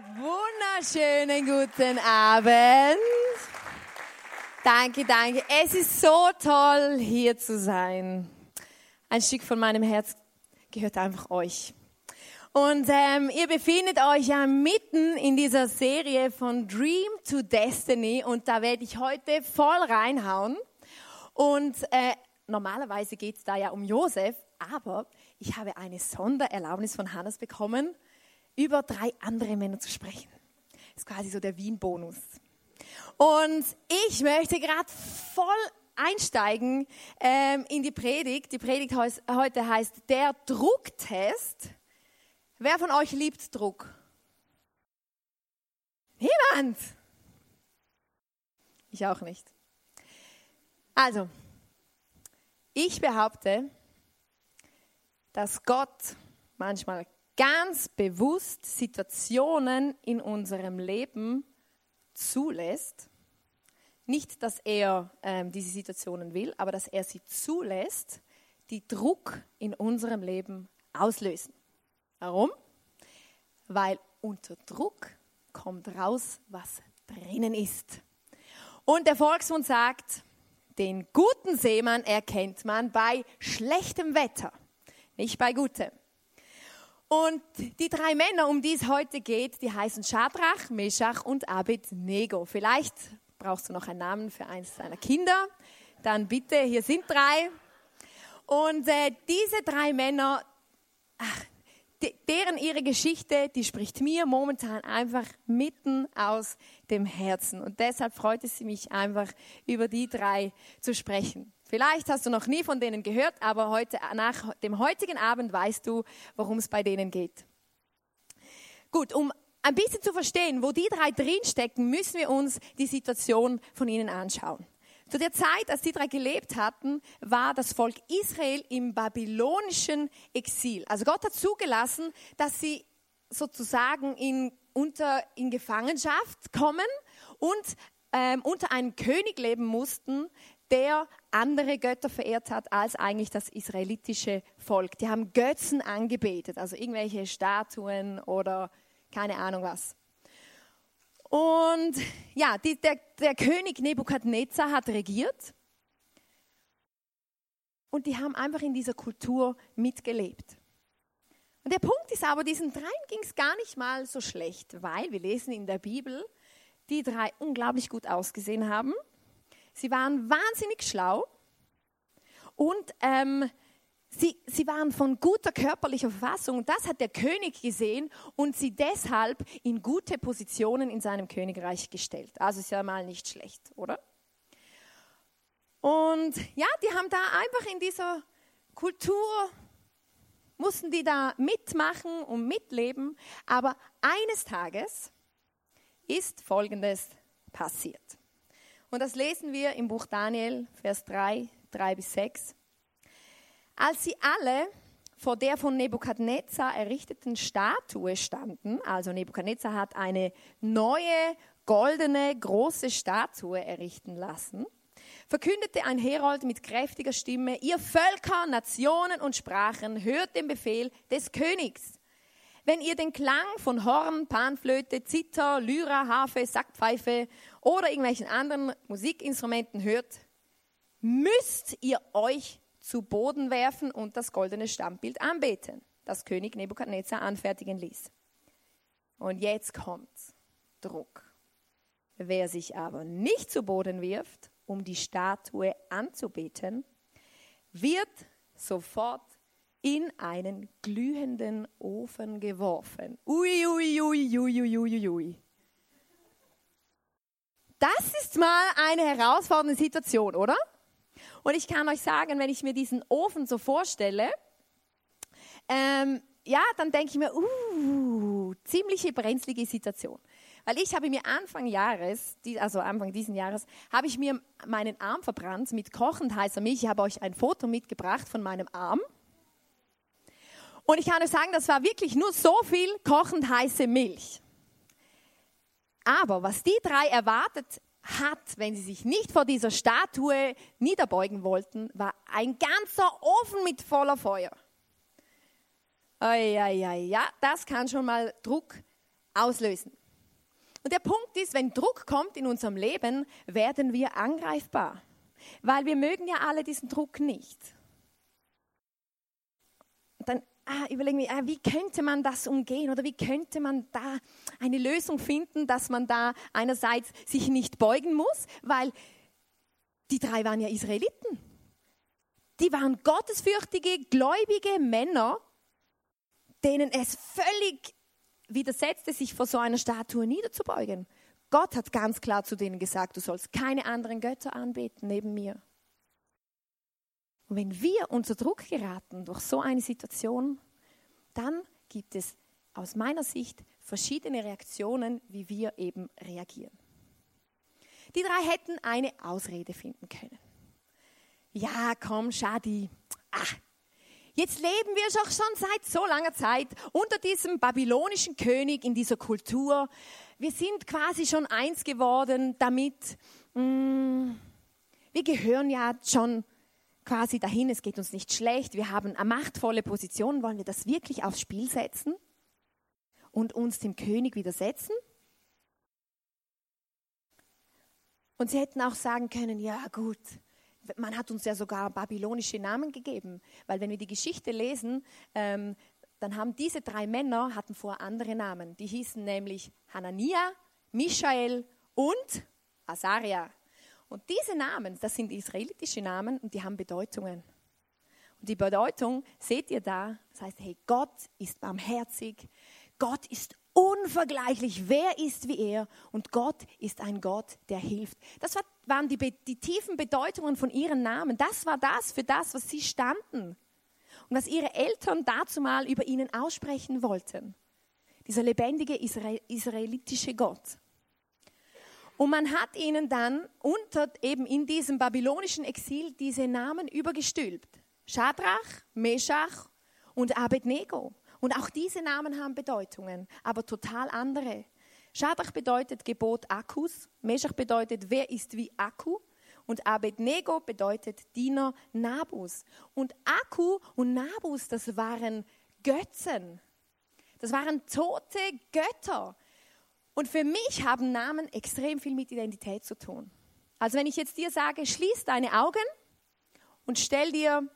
Wunderschönen guten Abend. Danke, danke. Es ist so toll, hier zu sein. Ein Stück von meinem Herz gehört einfach euch. Und ähm, ihr befindet euch ja mitten in dieser Serie von Dream to Destiny und da werde ich heute voll reinhauen. Und äh, normalerweise geht es da ja um Josef, aber ich habe eine Sondererlaubnis von Hannes bekommen, über drei andere Männer zu sprechen. Das ist quasi so der Wien-Bonus. Und ich möchte gerade voll einsteigen ähm, in die Predigt. Die Predigt heute heißt der Drucktest. Wer von euch liebt Druck? Niemand. Ich auch nicht. Also, ich behaupte, dass Gott manchmal ganz bewusst Situationen in unserem Leben zulässt. Nicht, dass er ähm, diese Situationen will, aber dass er sie zulässt, die Druck in unserem Leben auslösen. Warum? Weil unter Druck kommt raus, was drinnen ist. Und der Volksmund sagt, den guten Seemann erkennt man bei schlechtem Wetter, nicht bei gutem. Und die drei Männer, um die es heute geht, die heißen Schadrach, Meshach und Abednego. Vielleicht brauchst du noch einen Namen für eines deiner Kinder. Dann bitte, hier sind drei. Und äh, diese drei Männer, ach, deren ihre Geschichte, die spricht mir momentan einfach mitten aus dem Herzen. Und deshalb freut es mich einfach, über die drei zu sprechen. Vielleicht hast du noch nie von denen gehört, aber heute, nach dem heutigen Abend weißt du, worum es bei denen geht. Gut, um ein bisschen zu verstehen, wo die drei drinstecken, müssen wir uns die Situation von ihnen anschauen. Zu der Zeit, als die drei gelebt hatten, war das Volk Israel im babylonischen Exil. Also Gott hat zugelassen, dass sie sozusagen in, unter, in Gefangenschaft kommen und ähm, unter einem König leben mussten, der andere Götter verehrt hat als eigentlich das israelitische Volk. Die haben Götzen angebetet, also irgendwelche Statuen oder keine Ahnung was. Und ja, die, der, der König Nebukadnezar hat regiert und die haben einfach in dieser Kultur mitgelebt. Und der Punkt ist aber, diesen dreien ging es gar nicht mal so schlecht, weil wir lesen in der Bibel, die drei unglaublich gut ausgesehen haben Sie waren wahnsinnig schlau und ähm, sie, sie waren von guter körperlicher Verfassung. Das hat der König gesehen und sie deshalb in gute Positionen in seinem Königreich gestellt. Also ist ja mal nicht schlecht, oder? Und ja, die haben da einfach in dieser Kultur, mussten die da mitmachen und mitleben. Aber eines Tages ist Folgendes passiert. Und das lesen wir im Buch Daniel, Vers 3, 3 bis 6. Als sie alle vor der von Nebukadnezar errichteten Statue standen, also Nebukadnezar hat eine neue, goldene, große Statue errichten lassen, verkündete ein Herold mit kräftiger Stimme, ihr Völker, Nationen und Sprachen, hört den Befehl des Königs. Wenn ihr den Klang von Horn, Panflöte, Zither, Lyra, Harfe, Sackpfeife oder irgendwelchen anderen Musikinstrumenten hört, müsst ihr euch zu Boden werfen und das goldene Stammbild anbeten, das König Nebukadnezar anfertigen ließ. Und jetzt kommt Druck. Wer sich aber nicht zu Boden wirft, um die Statue anzubeten, wird sofort in einen glühenden Ofen geworfen. Ui, ui, ui, ui, ui, ui, ui. Das ist mal eine herausfordernde Situation, oder? Und ich kann euch sagen, wenn ich mir diesen Ofen so vorstelle, ähm, ja, dann denke ich mir, uh, ziemliche brenzlige Situation. Weil ich habe mir Anfang Jahres, also Anfang diesen Jahres, habe ich mir meinen Arm verbrannt mit kochend heißer Milch. Ich habe euch ein Foto mitgebracht von meinem Arm. Und ich kann euch sagen, das war wirklich nur so viel kochend heiße Milch. Aber was die drei erwartet hat, wenn sie sich nicht vor dieser Statue niederbeugen wollten, war ein ganzer Ofen mit voller Feuer. Ja, ja, das kann schon mal Druck auslösen. Und der Punkt ist, wenn Druck kommt in unserem Leben, werden wir angreifbar, weil wir mögen ja alle diesen Druck nicht. Ah, überlegen wir, ah, wie könnte man das umgehen oder wie könnte man da eine Lösung finden, dass man da einerseits sich nicht beugen muss, weil die drei waren ja Israeliten. Die waren gottesfürchtige, gläubige Männer, denen es völlig widersetzte, sich vor so einer Statue niederzubeugen. Gott hat ganz klar zu denen gesagt, du sollst keine anderen Götter anbeten neben mir. Und wenn wir unter Druck geraten durch so eine Situation, dann gibt es aus meiner Sicht verschiedene Reaktionen, wie wir eben reagieren. Die drei hätten eine Ausrede finden können. Ja, komm, Schadi. Ah, jetzt leben wir doch schon seit so langer Zeit unter diesem babylonischen König in dieser Kultur. Wir sind quasi schon eins geworden damit. Mh, mm, wir gehören ja schon quasi dahin, es geht uns nicht schlecht, wir haben eine machtvolle Position, wollen wir das wirklich aufs Spiel setzen und uns dem König widersetzen? Und sie hätten auch sagen können, ja gut, man hat uns ja sogar babylonische Namen gegeben, weil wenn wir die Geschichte lesen, ähm, dann haben diese drei Männer hatten vor andere Namen. Die hießen nämlich Hanania, Michael und Asaria. Und diese Namen, das sind israelitische Namen und die haben Bedeutungen. Und die Bedeutung seht ihr da. Das heißt, hey, Gott ist barmherzig. Gott ist unvergleichlich. Wer ist wie er? Und Gott ist ein Gott, der hilft. Das waren die, die tiefen Bedeutungen von ihren Namen. Das war das für das, was sie standen. Und was ihre Eltern dazu mal über ihnen aussprechen wollten. Dieser lebendige israelitische Gott. Und man hat ihnen dann unter eben in diesem babylonischen Exil diese Namen übergestülpt. Shadrach, Meshach und Abednego. Und auch diese Namen haben Bedeutungen, aber total andere. Shadrach bedeutet Gebot Akkus, Meshach bedeutet wer ist wie Akku und Abednego bedeutet Diener Nabus. Und Akku und Nabus, das waren Götzen. Das waren tote Götter. Und für mich haben Namen extrem viel mit Identität zu tun. Also wenn ich jetzt dir sage, schließ deine Augen und stell dir,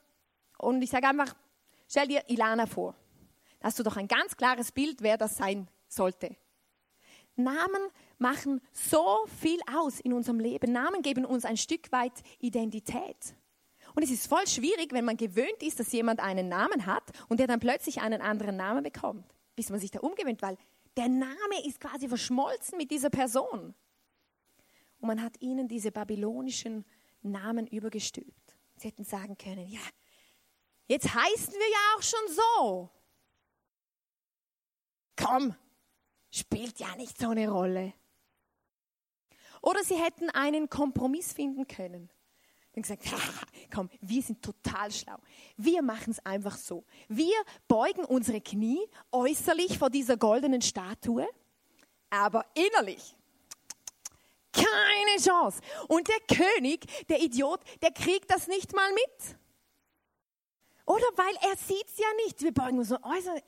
und ich sage einfach, stell dir Ilana vor. Da hast du doch ein ganz klares Bild, wer das sein sollte. Namen machen so viel aus in unserem Leben. Namen geben uns ein Stück weit Identität. Und es ist voll schwierig, wenn man gewöhnt ist, dass jemand einen Namen hat und der dann plötzlich einen anderen Namen bekommt, bis man sich da umgewöhnt, weil der Name ist quasi verschmolzen mit dieser Person. Und man hat ihnen diese babylonischen Namen übergestülpt. Sie hätten sagen können, ja, jetzt heißen wir ja auch schon so. Komm, spielt ja nicht so eine Rolle. Oder sie hätten einen Kompromiss finden können und gesagt, komm, wir sind total schlau. Wir machen es einfach so. Wir beugen unsere Knie äußerlich vor dieser goldenen Statue, aber innerlich keine Chance. Und der König, der Idiot, der kriegt das nicht mal mit. Oder weil er sieht es ja nicht. Wir beugen uns so äußerlich.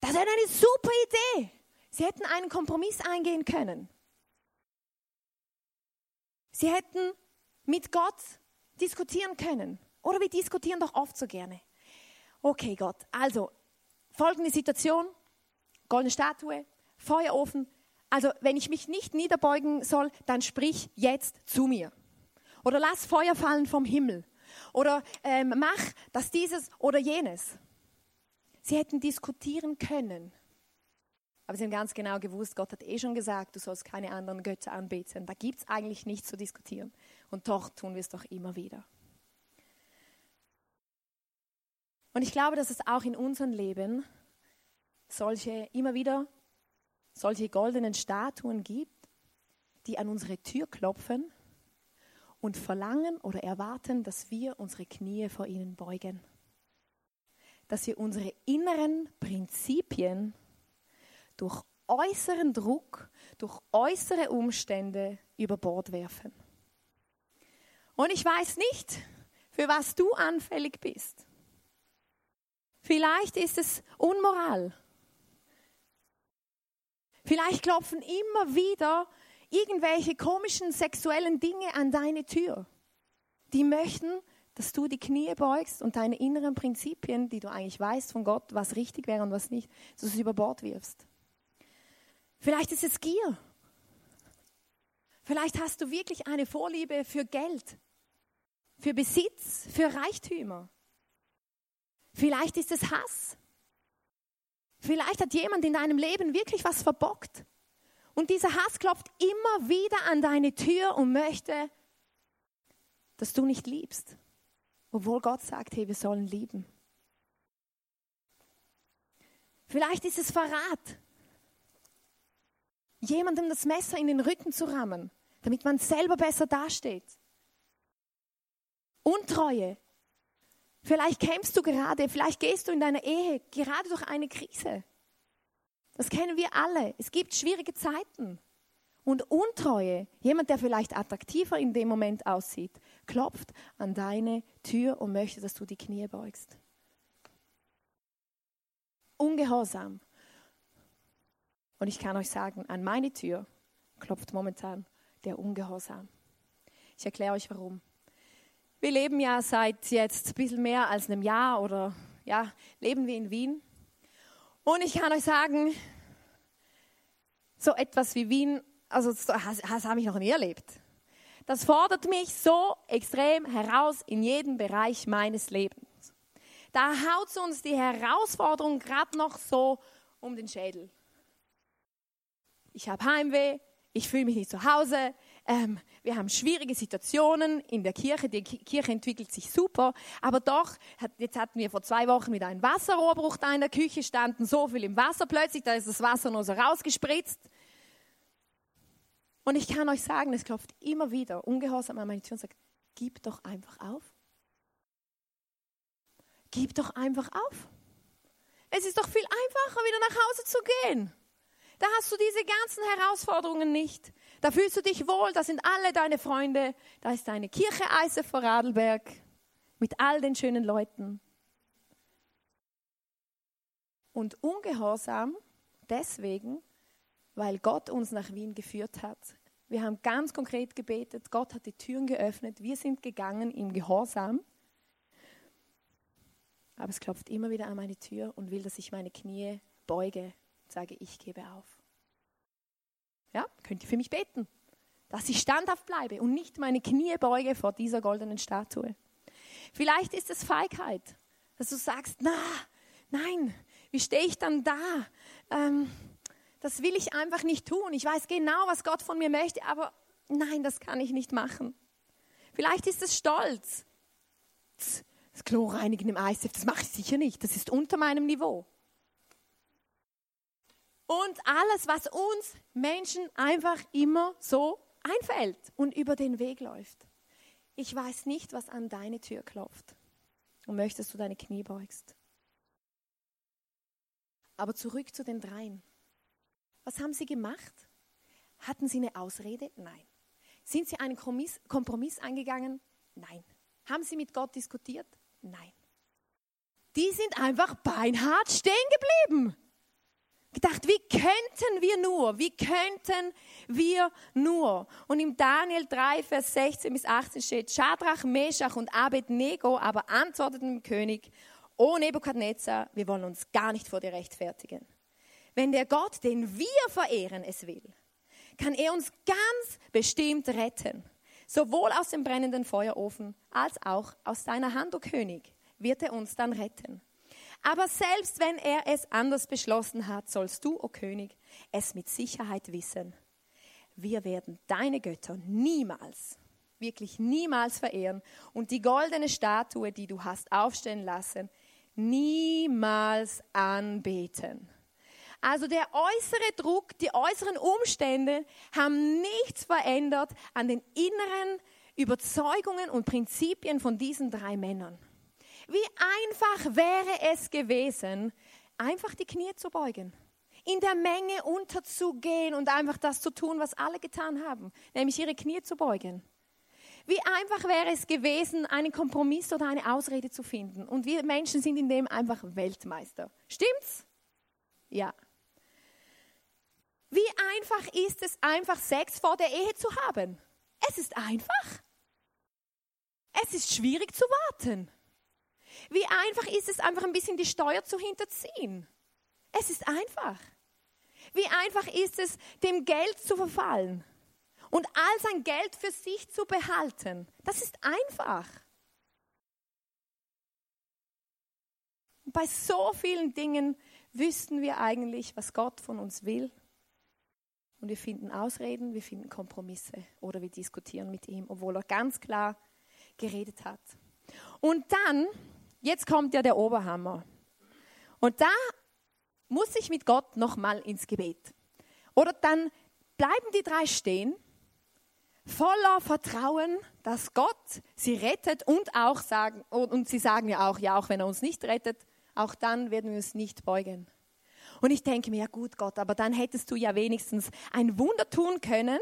Das ist eine super Idee. Sie hätten einen Kompromiss eingehen können. Sie hätten mit Gott diskutieren können. Oder wir diskutieren doch oft so gerne. Okay, Gott, also folgende Situation, goldene Statue, Feuerofen. Also wenn ich mich nicht niederbeugen soll, dann sprich jetzt zu mir. Oder lass Feuer fallen vom Himmel. Oder ähm, mach das dieses oder jenes. Sie hätten diskutieren können. Aber sie haben ganz genau gewusst, Gott hat eh schon gesagt, du sollst keine anderen Götter anbeten. Da gibt es eigentlich nichts zu diskutieren. Und doch tun wir es doch immer wieder. Und ich glaube, dass es auch in unserem Leben solche, immer wieder solche goldenen Statuen gibt, die an unsere Tür klopfen und verlangen oder erwarten, dass wir unsere Knie vor ihnen beugen. Dass wir unsere inneren Prinzipien durch äußeren Druck, durch äußere Umstände über Bord werfen. Und ich weiß nicht, für was du anfällig bist. Vielleicht ist es Unmoral. Vielleicht klopfen immer wieder irgendwelche komischen sexuellen Dinge an deine Tür. Die möchten, dass du die Knie beugst und deine inneren Prinzipien, die du eigentlich weißt von Gott, was richtig wäre und was nicht, dass du sie über Bord wirfst. Vielleicht ist es Gier. Vielleicht hast du wirklich eine Vorliebe für Geld, für Besitz, für Reichtümer. Vielleicht ist es Hass. Vielleicht hat jemand in deinem Leben wirklich was verbockt. Und dieser Hass klopft immer wieder an deine Tür und möchte, dass du nicht liebst. Obwohl Gott sagt, hey, wir sollen lieben. Vielleicht ist es Verrat. Jemandem das Messer in den Rücken zu rammen, damit man selber besser dasteht. Untreue. Vielleicht kämpfst du gerade, vielleicht gehst du in deiner Ehe gerade durch eine Krise. Das kennen wir alle. Es gibt schwierige Zeiten. Und Untreue, jemand, der vielleicht attraktiver in dem Moment aussieht, klopft an deine Tür und möchte, dass du die Knie beugst. Ungehorsam. Und ich kann euch sagen, an meine Tür klopft momentan der Ungehorsam. Ich erkläre euch warum. Wir leben ja seit jetzt ein bisschen mehr als einem Jahr oder ja, leben wir in Wien. Und ich kann euch sagen, so etwas wie Wien, also das, das habe ich noch nie erlebt. Das fordert mich so extrem heraus in jedem Bereich meines Lebens. Da haut uns die Herausforderung gerade noch so um den Schädel. Ich habe Heimweh, ich fühle mich nicht zu Hause, ähm, wir haben schwierige Situationen in der Kirche, die Kirche entwickelt sich super, aber doch, jetzt hatten wir vor zwei Wochen wieder einen Wasserrohrbruch da in der Küche, standen so viel im Wasser plötzlich, da ist das Wasser nur so rausgespritzt. Und ich kann euch sagen, es klopft immer wieder ungehorsam an meine Tür und sagt, gib doch einfach auf. Gib doch einfach auf. Es ist doch viel einfacher, wieder nach Hause zu gehen. Da hast du diese ganzen Herausforderungen nicht. Da fühlst du dich wohl, da sind alle deine Freunde, da ist deine Kirche Eise vor Radlberg mit all den schönen Leuten. Und ungehorsam deswegen, weil Gott uns nach Wien geführt hat. Wir haben ganz konkret gebetet, Gott hat die Türen geöffnet, wir sind gegangen im Gehorsam. Aber es klopft immer wieder an meine Tür und will, dass ich meine Knie beuge sage, ich gebe auf. Ja, könnt ihr für mich beten, dass ich standhaft bleibe und nicht meine Knie beuge vor dieser goldenen Statue. Vielleicht ist es Feigheit, dass du sagst, na, nein, wie stehe ich dann da? Ähm, das will ich einfach nicht tun. Ich weiß genau, was Gott von mir möchte, aber nein, das kann ich nicht machen. Vielleicht ist es Stolz. Das Klo reinigen im ICF, das mache ich sicher nicht. Das ist unter meinem Niveau und alles, was uns Menschen einfach immer so einfällt und über den Weg läuft. Ich weiß nicht, was an deine Tür klopft und möchtest du deine Knie beugst. Aber zurück zu den dreien. Was haben sie gemacht? Hatten sie eine Ausrede? Nein. Sind sie einen Kompromiss eingegangen? Nein. Haben sie mit Gott diskutiert? Nein. Die sind einfach beinhart stehen geblieben gedacht, wie könnten wir nur, wie könnten wir nur? Und im Daniel 3, Vers 16 bis 18 steht, Schadrach, Meshach und Abednego aber antworteten dem König, O Nebukadnezar, wir wollen uns gar nicht vor dir rechtfertigen. Wenn der Gott, den wir verehren, es will, kann er uns ganz bestimmt retten. Sowohl aus dem brennenden Feuerofen als auch aus deiner Hand, o König, wird er uns dann retten. Aber selbst wenn er es anders beschlossen hat, sollst du, o oh König, es mit Sicherheit wissen. Wir werden deine Götter niemals, wirklich niemals verehren und die goldene Statue, die du hast aufstellen lassen, niemals anbeten. Also der äußere Druck, die äußeren Umstände haben nichts verändert an den inneren Überzeugungen und Prinzipien von diesen drei Männern. Wie einfach wäre es gewesen, einfach die Knie zu beugen, in der Menge unterzugehen und einfach das zu tun, was alle getan haben, nämlich ihre Knie zu beugen. Wie einfach wäre es gewesen, einen Kompromiss oder eine Ausrede zu finden. Und wir Menschen sind in dem einfach Weltmeister. Stimmt's? Ja. Wie einfach ist es, einfach Sex vor der Ehe zu haben? Es ist einfach. Es ist schwierig zu warten. Wie einfach ist es, einfach ein bisschen die Steuer zu hinterziehen? Es ist einfach. Wie einfach ist es, dem Geld zu verfallen und all sein Geld für sich zu behalten? Das ist einfach. Bei so vielen Dingen wüssten wir eigentlich, was Gott von uns will. Und wir finden Ausreden, wir finden Kompromisse oder wir diskutieren mit ihm, obwohl er ganz klar geredet hat. Und dann, jetzt kommt ja der Oberhammer. Und da muss ich mit Gott nochmal ins Gebet. Oder dann bleiben die drei stehen, voller Vertrauen, dass Gott sie rettet und auch sagen, und sie sagen ja auch, ja, auch wenn er uns nicht rettet, auch dann werden wir uns nicht beugen. Und ich denke mir, ja gut Gott, aber dann hättest du ja wenigstens ein Wunder tun können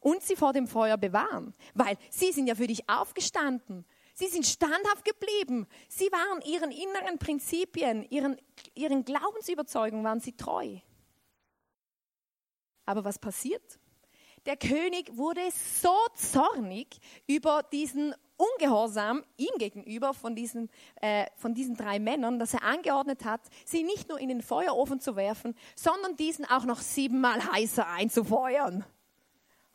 und sie vor dem Feuer bewahren, weil sie sind ja für dich aufgestanden. Sie sind standhaft geblieben. Sie waren ihren inneren Prinzipien, ihren, ihren Glaubensüberzeugungen waren sie treu. Aber was passiert? Der König wurde so zornig über diesen Ungehorsam ihm gegenüber von diesen, äh, von diesen drei Männern, dass er angeordnet hat, sie nicht nur in den Feuerofen zu werfen, sondern diesen auch noch siebenmal heißer einzufeuern.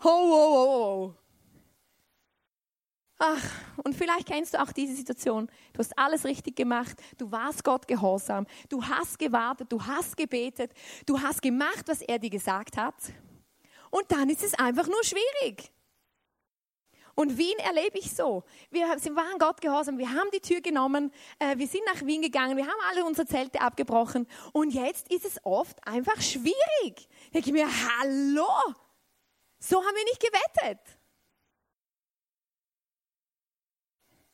Ho, ho, ho, ho. Ach, und vielleicht kennst du auch diese Situation. Du hast alles richtig gemacht. Du warst Gott gehorsam. Du hast gewartet. Du hast gebetet. Du hast gemacht, was er dir gesagt hat. Und dann ist es einfach nur schwierig. Und Wien erlebe ich so. Wir waren Gott gehorsam, wir haben die Tür genommen, äh, wir sind nach Wien gegangen, wir haben alle unsere Zelte abgebrochen und jetzt ist es oft einfach schwierig. Ich denke mir, hallo, so haben wir nicht gewettet.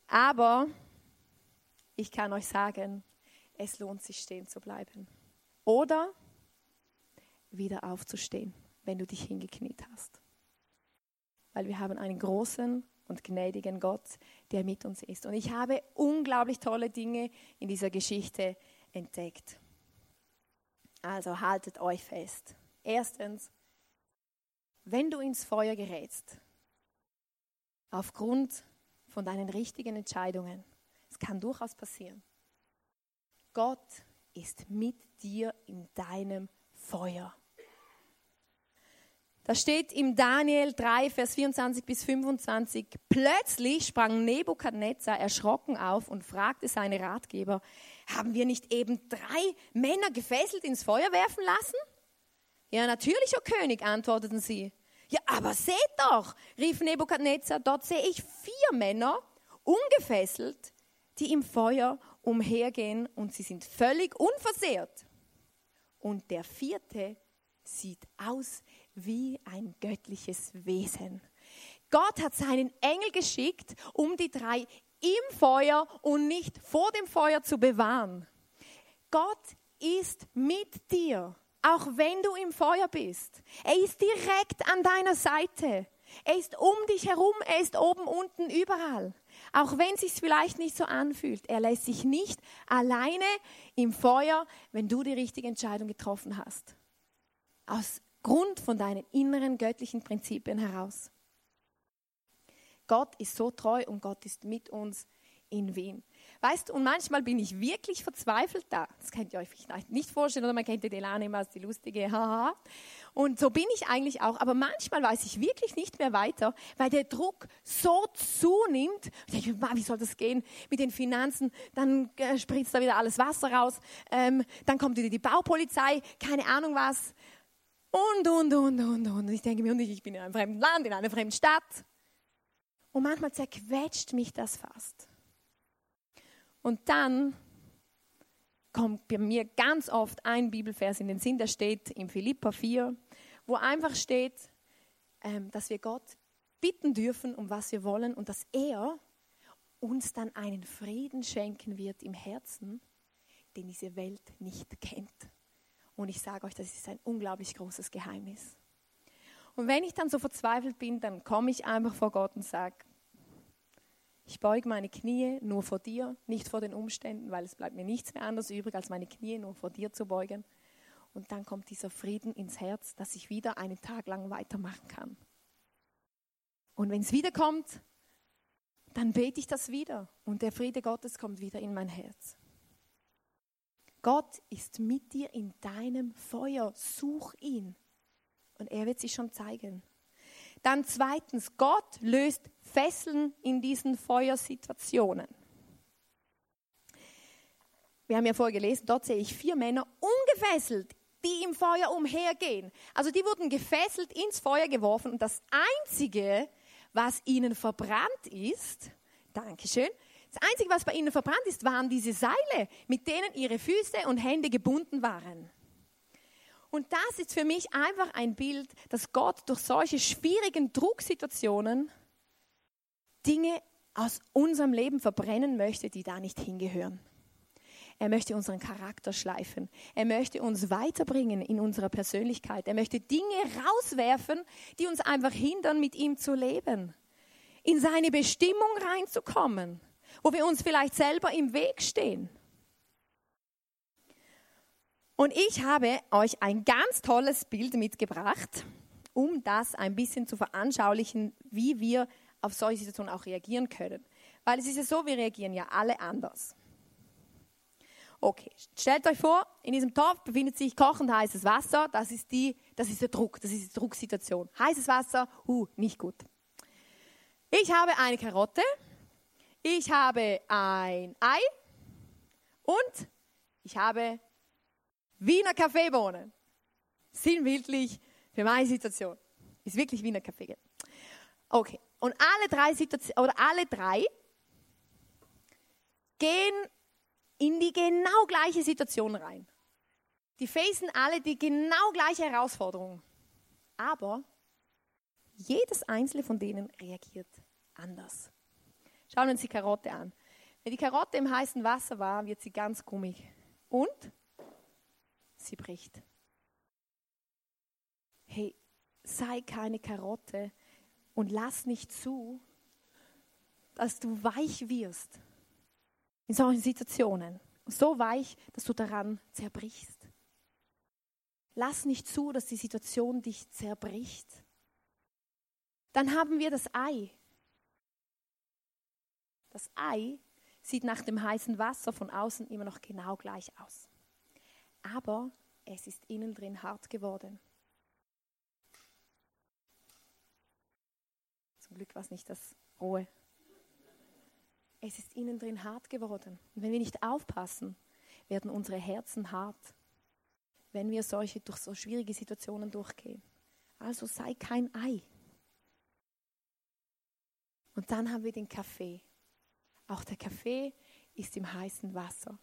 Aber ich kann euch sagen, es lohnt sich stehen zu bleiben. Oder wieder aufzustehen, wenn du dich hingekniet hast weil wir haben einen großen und gnädigen Gott, der mit uns ist. Und ich habe unglaublich tolle Dinge in dieser Geschichte entdeckt. Also haltet euch fest. Erstens, wenn du ins Feuer gerätst, aufgrund von deinen richtigen Entscheidungen, es kann durchaus passieren, Gott ist mit dir in deinem Feuer. Da steht im Daniel 3, Vers 24 bis 25, plötzlich sprang Nebukadnezar erschrocken auf und fragte seine Ratgeber, haben wir nicht eben drei Männer gefesselt ins Feuer werfen lassen? Ja, natürlich, o oh König, antworteten sie. Ja, aber seht doch, rief Nebukadnezar, dort sehe ich vier Männer, ungefesselt, die im Feuer umhergehen und sie sind völlig unversehrt. Und der vierte sieht aus wie ein göttliches Wesen. Gott hat seinen Engel geschickt, um die drei im Feuer und nicht vor dem Feuer zu bewahren. Gott ist mit dir, auch wenn du im Feuer bist. Er ist direkt an deiner Seite. Er ist um dich herum, er ist oben, unten, überall. Auch wenn es sich vielleicht nicht so anfühlt, er lässt sich nicht alleine im Feuer, wenn du die richtige Entscheidung getroffen hast. Aus Grund von deinen inneren göttlichen Prinzipien heraus. Gott ist so treu und Gott ist mit uns in Wien. Weißt und manchmal bin ich wirklich verzweifelt da. Das könnt ihr euch vielleicht nicht vorstellen, oder man kennt die Delane immer als die lustige, haha. Und so bin ich eigentlich auch. Aber manchmal weiß ich wirklich nicht mehr weiter, weil der Druck so zunimmt. Ich denke, wie soll das gehen mit den Finanzen? Dann äh, spritzt da wieder alles Wasser raus. Ähm, dann kommt wieder die Baupolizei, keine Ahnung was. Und, und, und, und, und. Und ich denke mir, und ich, ich bin in einem fremden Land, in einer fremden Stadt. Und manchmal zerquetscht mich das fast. Und dann kommt bei mir ganz oft ein Bibelvers in den Sinn, der steht in Philippa 4, wo einfach steht, ähm, dass wir Gott bitten dürfen, um was wir wollen und dass er uns dann einen Frieden schenken wird im Herzen, den diese Welt nicht kennt. Und ich sage euch, das ist ein unglaublich großes Geheimnis. Und wenn ich dann so verzweifelt bin, dann komme ich einfach vor Gott und sage, ich beuge meine Knie nur vor dir, nicht vor den Umständen, weil es bleibt mir nichts mehr anderes übrig, als meine Knie nur vor dir zu beugen. Und dann kommt dieser Frieden ins Herz, dass ich wieder einen Tag lang weitermachen kann. Und wenn es wiederkommt, dann bete ich das wieder und der Friede Gottes kommt wieder in mein Herz. Gott ist mit dir in deinem Feuer. Such ihn und er wird sich schon zeigen. Dann zweitens, Gott löst Fesseln in diesen Feuersituationen. Wir haben ja vorher gelesen, dort sehe ich vier Männer ungefesselt, die im Feuer umhergehen. Also die wurden gefesselt ins Feuer geworfen und das Einzige, was ihnen verbrannt ist, Dankeschön, das Einzige, was bei ihnen verbrannt ist, waren diese Seile, mit denen ihre Füße und Hände gebunden waren. Und das ist für mich einfach ein Bild, dass Gott durch solche schwierigen Drucksituationen Dinge aus unserem Leben verbrennen möchte, die da nicht hingehören. Er möchte unseren Charakter schleifen. Er möchte uns weiterbringen in unserer Persönlichkeit. Er möchte Dinge rauswerfen, die uns einfach hindern, mit ihm zu leben. In seine Bestimmung reinzukommen, wo wir uns vielleicht selber im Weg stehen. Und ich habe euch ein ganz tolles Bild mitgebracht, um das ein bisschen zu veranschaulichen, wie wir auf solche Situationen auch reagieren können. Weil es ist ja so, wir reagieren ja alle anders. Okay, stellt euch vor, in diesem Topf befindet sich kochend heißes Wasser. Das ist, die, das ist der Druck, das ist die Drucksituation. Heißes Wasser, uh, nicht gut. Ich habe eine Karotte, ich habe ein Ei und ich habe Wiener Kaffeebohnen. Sinnbildlich für meine Situation. Ist wirklich Wiener Kaffee. Okay, und alle drei oder alle drei gehen in die genau gleiche Situation rein. Die facen alle die genau gleiche Herausforderung. Aber jedes einzelne von denen reagiert anders. Schauen wir uns die Karotte an. Wenn die Karotte im heißen Wasser war, wird sie ganz gummig. Und sie bricht. Hey, sei keine Karotte und lass nicht zu, dass du weich wirst in solchen Situationen. So weich, dass du daran zerbrichst. Lass nicht zu, dass die Situation dich zerbricht. Dann haben wir das Ei. Das Ei sieht nach dem heißen Wasser von außen immer noch genau gleich aus. Aber es ist innen drin hart geworden. Zum Glück war es nicht das rohe es ist innen drin hart geworden. Und wenn wir nicht aufpassen, werden unsere Herzen hart, wenn wir solche durch so schwierige Situationen durchgehen. Also sei kein Ei. Und dann haben wir den Kaffee. Auch der Kaffee ist im heißen Wasser.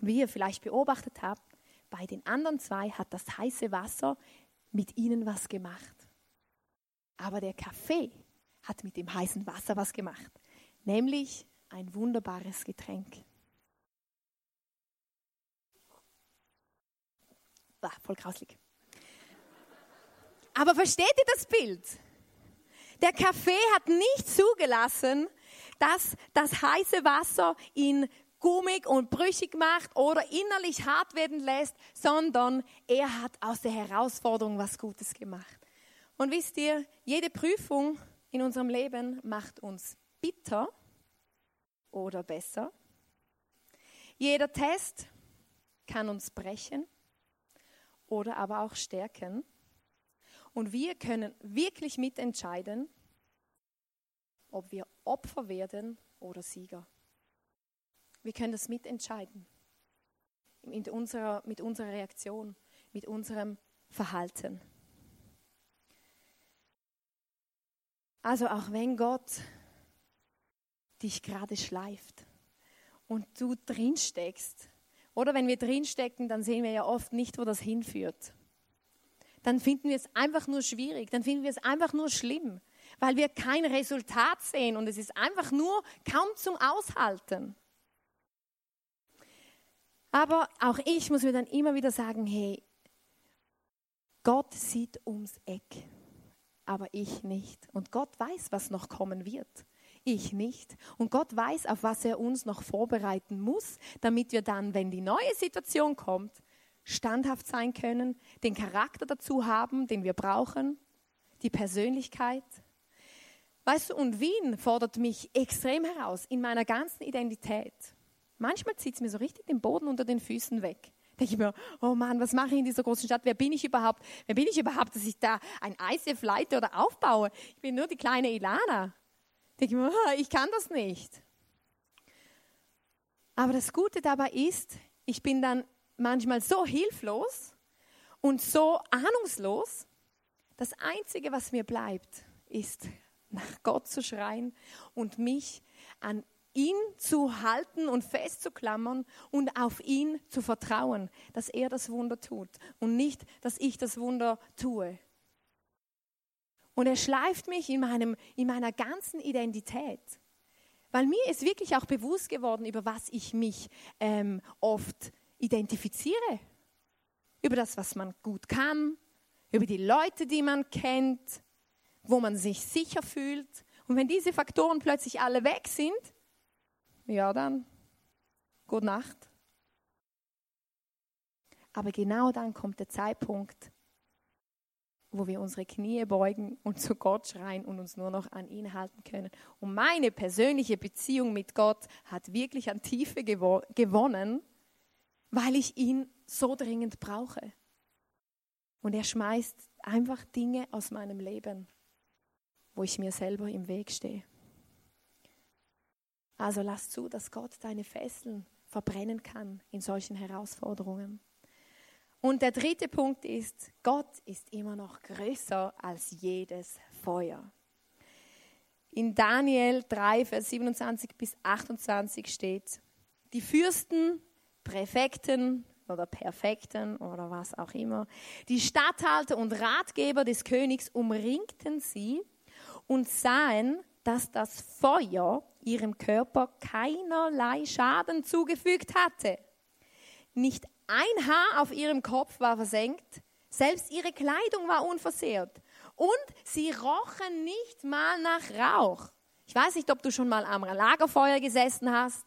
Und wie ihr vielleicht beobachtet habt, bei den anderen zwei hat das heiße Wasser mit ihnen was gemacht. Aber der Kaffee hat mit dem heißen Wasser was gemacht nämlich ein wunderbares Getränk. Bah, voll grauslig. Aber versteht ihr das Bild? Der Kaffee hat nicht zugelassen, dass das heiße Wasser ihn gummig und brüchig macht oder innerlich hart werden lässt, sondern er hat aus der Herausforderung was Gutes gemacht. Und wisst ihr, jede Prüfung in unserem Leben macht uns bitter oder besser. Jeder Test kann uns brechen oder aber auch stärken. Und wir können wirklich mitentscheiden, ob wir Opfer werden oder Sieger. Wir können das mitentscheiden. In unserer, mit unserer Reaktion, mit unserem Verhalten. Also auch wenn Gott dich gerade schleift und du drin steckst. Oder wenn wir drin stecken, dann sehen wir ja oft nicht, wo das hinführt. Dann finden wir es einfach nur schwierig, dann finden wir es einfach nur schlimm, weil wir kein Resultat sehen und es ist einfach nur kaum zum Aushalten. Aber auch ich muss mir dann immer wieder sagen, hey, Gott sieht ums Eck, aber ich nicht. Und Gott weiß, was noch kommen wird ich nicht. Und Gott weiß, auf was er uns noch vorbereiten muss, damit wir dann, wenn die neue Situation kommt, standhaft sein können, den Charakter dazu haben, den wir brauchen, die Persönlichkeit. Weißt du, und Wien fordert mich extrem heraus in meiner ganzen Identität. Manchmal zieht es mir so richtig den Boden unter den Füßen weg. Denke ich mir, oh Mann, was mache ich in dieser großen Stadt? Wer bin ich überhaupt? Wer bin ich überhaupt, dass ich da ein ICF leite oder aufbaue? Ich bin nur die kleine Ilana. Denke ich mir, oh, ich kann das nicht. Aber das Gute dabei ist, ich bin dann manchmal so hilflos und so ahnungslos. Das Einzige, was mir bleibt, ist nach Gott zu schreien und mich an ihn zu halten und festzuklammern und auf ihn zu vertrauen, dass er das Wunder tut und nicht, dass ich das Wunder tue. Und er schleift mich in, meinem, in meiner ganzen Identität. Weil mir ist wirklich auch bewusst geworden, über was ich mich ähm, oft identifiziere. Über das, was man gut kann, über die Leute, die man kennt, wo man sich sicher fühlt. Und wenn diese Faktoren plötzlich alle weg sind, ja dann, gute Nacht. Aber genau dann kommt der Zeitpunkt, wo wir unsere Knie beugen und zu Gott schreien und uns nur noch an ihn halten können. Und meine persönliche Beziehung mit Gott hat wirklich an Tiefe gewo gewonnen, weil ich ihn so dringend brauche. Und er schmeißt einfach Dinge aus meinem Leben, wo ich mir selber im Weg stehe. Also lass zu, dass Gott deine Fesseln verbrennen kann in solchen Herausforderungen. Und der dritte Punkt ist, Gott ist immer noch größer als jedes Feuer. In Daniel 3, Vers 27 bis 28 steht, die Fürsten, Präfekten oder Perfekten oder was auch immer, die Statthalter und Ratgeber des Königs umringten sie und sahen, dass das Feuer ihrem Körper keinerlei Schaden zugefügt hatte. Nicht ein Haar auf ihrem Kopf war versenkt, selbst ihre Kleidung war unversehrt und sie rochen nicht mal nach Rauch. Ich weiß nicht, ob du schon mal am Lagerfeuer gesessen hast.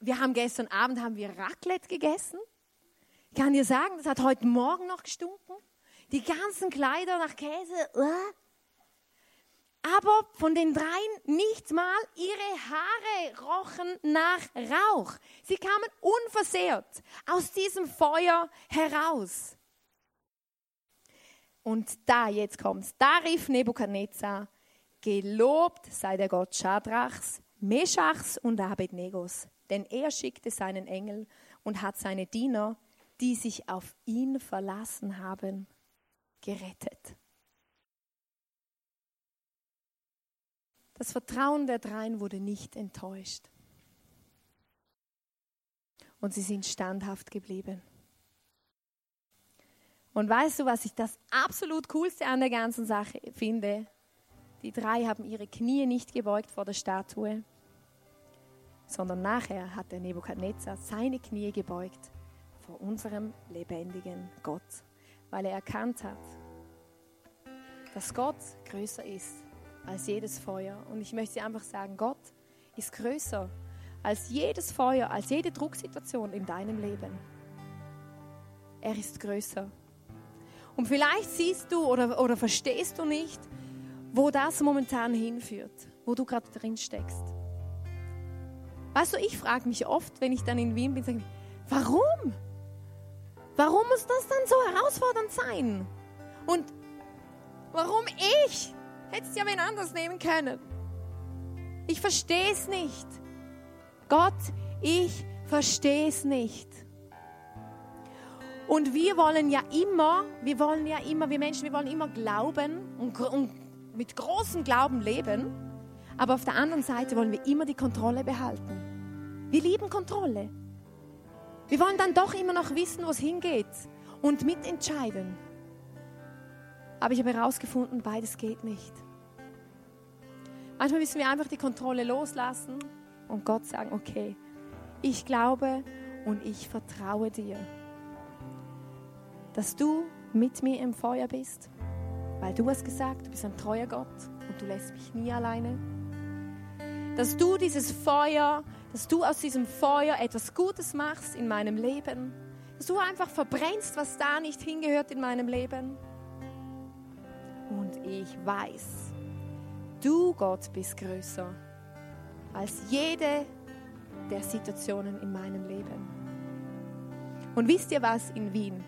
Wir haben gestern Abend haben wir Raclette gegessen. Ich kann dir sagen, das hat heute Morgen noch gestunken. Die ganzen Kleider nach Käse. Uh aber von den dreien nicht mal ihre Haare rochen nach Rauch. Sie kamen unversehrt aus diesem Feuer heraus. Und da, jetzt kommt's, da rief Nebukadnezar, gelobt sei der Gott Schadrachs, Meschachs und Abednegos, denn er schickte seinen Engel und hat seine Diener, die sich auf ihn verlassen haben, gerettet. Das Vertrauen der Dreien wurde nicht enttäuscht. Und sie sind standhaft geblieben. Und weißt du, was ich das absolut coolste an der ganzen Sache finde? Die drei haben ihre Knie nicht gebeugt vor der Statue, sondern nachher hat der Nebukadnezar seine Knie gebeugt vor unserem lebendigen Gott, weil er erkannt hat, dass Gott größer ist als jedes Feuer. Und ich möchte einfach sagen, Gott ist größer als jedes Feuer, als jede Drucksituation in deinem Leben. Er ist größer. Und vielleicht siehst du oder, oder verstehst du nicht, wo das momentan hinführt, wo du gerade drin steckst. Weißt du, ich frage mich oft, wenn ich dann in Wien bin, sage ich, warum? Warum muss das dann so herausfordernd sein? Und warum ich? Hättest ja wen anders nehmen können. Ich verstehe es nicht. Gott, ich verstehe es nicht. Und wir wollen ja immer, wir wollen ja immer, wir Menschen, wir wollen immer glauben und, und mit großem Glauben leben. Aber auf der anderen Seite wollen wir immer die Kontrolle behalten. Wir lieben Kontrolle. Wir wollen dann doch immer noch wissen, wo es hingeht und mitentscheiden. Aber ich habe herausgefunden, beides geht nicht. Manchmal müssen wir einfach die Kontrolle loslassen und Gott sagen, okay, ich glaube und ich vertraue dir, dass du mit mir im Feuer bist, weil du hast gesagt, du bist ein treuer Gott und du lässt mich nie alleine. Dass du dieses Feuer, dass du aus diesem Feuer etwas Gutes machst in meinem Leben, Dass du einfach verbrennst, was da nicht hingehört in meinem Leben. Ich weiß, du Gott bist größer als jede der Situationen in meinem Leben. Und wisst ihr was in Wien?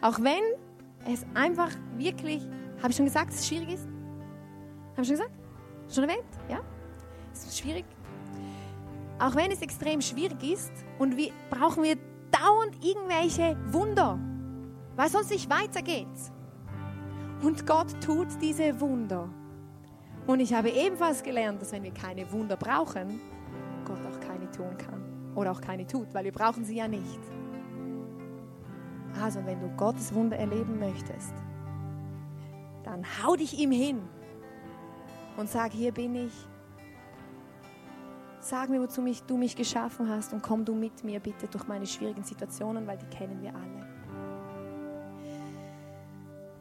Auch wenn es einfach wirklich, habe ich schon gesagt, es schwierig ist? Habe ich schon gesagt? Schon erwähnt? Ja? Es ist schwierig. Auch wenn es extrem schwierig ist und wir brauchen wir dauernd irgendwelche Wunder, weil sonst nicht weitergeht. Und Gott tut diese Wunder. Und ich habe ebenfalls gelernt, dass wenn wir keine Wunder brauchen, Gott auch keine tun kann. Oder auch keine tut, weil wir brauchen sie ja nicht. Also wenn du Gottes Wunder erleben möchtest, dann hau dich ihm hin und sag, hier bin ich. Sag mir, wozu mich, du mich geschaffen hast und komm du mit mir bitte durch meine schwierigen Situationen, weil die kennen wir alle.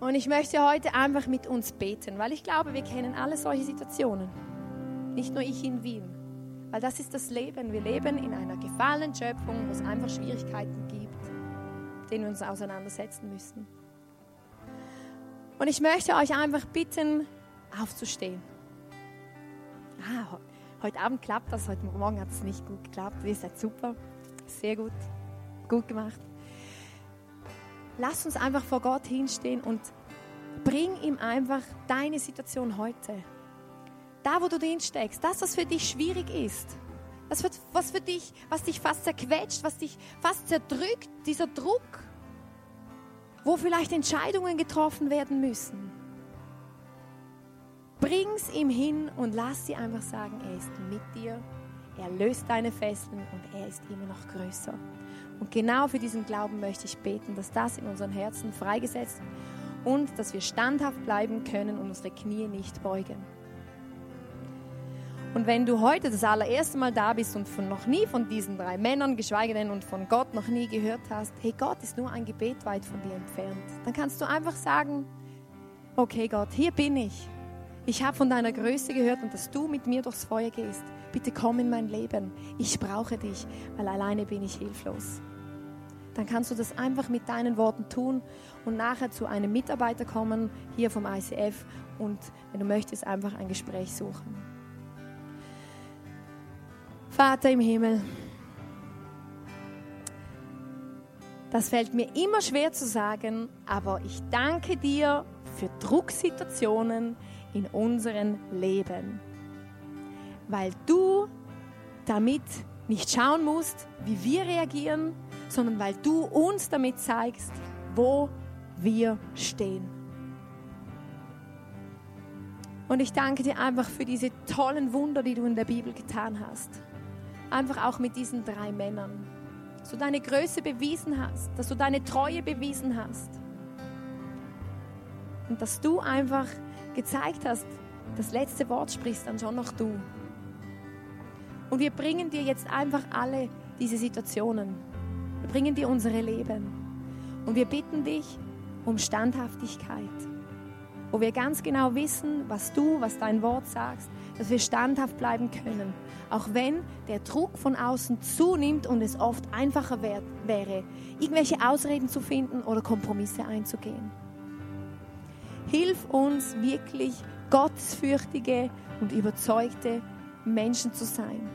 Und ich möchte heute einfach mit uns beten, weil ich glaube, wir kennen alle solche Situationen. Nicht nur ich in Wien. Weil das ist das Leben. Wir leben in einer gefallenen Schöpfung, wo es einfach Schwierigkeiten gibt, denen wir uns auseinandersetzen müssen. Und ich möchte euch einfach bitten, aufzustehen. Ah, heute Abend klappt das, heute Morgen hat es nicht gut geklappt. Ihr seid super, sehr gut, gut gemacht. Lass uns einfach vor Gott hinstehen und bring ihm einfach deine Situation heute. Da, wo du drin steckst, das, was für dich schwierig ist, das, was für dich, was dich fast zerquetscht, was dich fast zerdrückt, dieser Druck, wo vielleicht Entscheidungen getroffen werden müssen. Bring's ihm hin und lass sie einfach sagen, er ist mit dir, er löst deine Fesseln und er ist immer noch größer. Und genau für diesen Glauben möchte ich beten, dass das in unseren Herzen freigesetzt und dass wir standhaft bleiben können und unsere Knie nicht beugen. Und wenn du heute das allererste Mal da bist und von noch nie von diesen drei Männern, geschweige denn und von Gott noch nie gehört hast, hey, Gott ist nur ein Gebet weit von dir entfernt, dann kannst du einfach sagen, okay Gott, hier bin ich. Ich habe von deiner Größe gehört und dass du mit mir durchs Feuer gehst. Bitte komm in mein Leben. Ich brauche dich, weil alleine bin ich hilflos dann kannst du das einfach mit deinen Worten tun und nachher zu einem Mitarbeiter kommen hier vom ICF und wenn du möchtest, einfach ein Gespräch suchen. Vater im Himmel, das fällt mir immer schwer zu sagen, aber ich danke dir für Drucksituationen in unserem Leben, weil du damit nicht schauen musst, wie wir reagieren, sondern weil du uns damit zeigst, wo wir stehen. Und ich danke dir einfach für diese tollen Wunder, die du in der Bibel getan hast. Einfach auch mit diesen drei Männern. Dass du deine Größe bewiesen hast, dass du deine Treue bewiesen hast. Und dass du einfach gezeigt hast, das letzte Wort sprichst dann schon noch du. Und wir bringen dir jetzt einfach alle diese Situationen. Wir bringen dir unsere Leben. Und wir bitten dich um Standhaftigkeit. Wo wir ganz genau wissen, was du, was dein Wort sagst, dass wir standhaft bleiben können. Auch wenn der Druck von außen zunimmt und es oft einfacher wär, wäre, irgendwelche Ausreden zu finden oder Kompromisse einzugehen. Hilf uns wirklich, gottesfürchtige und überzeugte Menschen zu sein.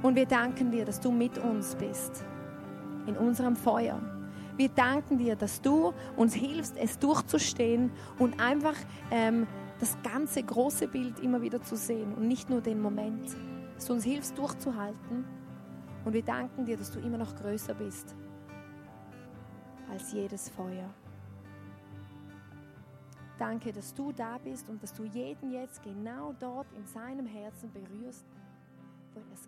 Und wir danken dir, dass du mit uns bist in unserem Feuer. Wir danken dir, dass du uns hilfst, es durchzustehen und einfach ähm, das ganze große Bild immer wieder zu sehen und nicht nur den Moment. Dass du uns hilfst, durchzuhalten. Und wir danken dir, dass du immer noch größer bist als jedes Feuer. Danke, dass du da bist und dass du jeden jetzt genau dort in seinem Herzen berührst, wo er es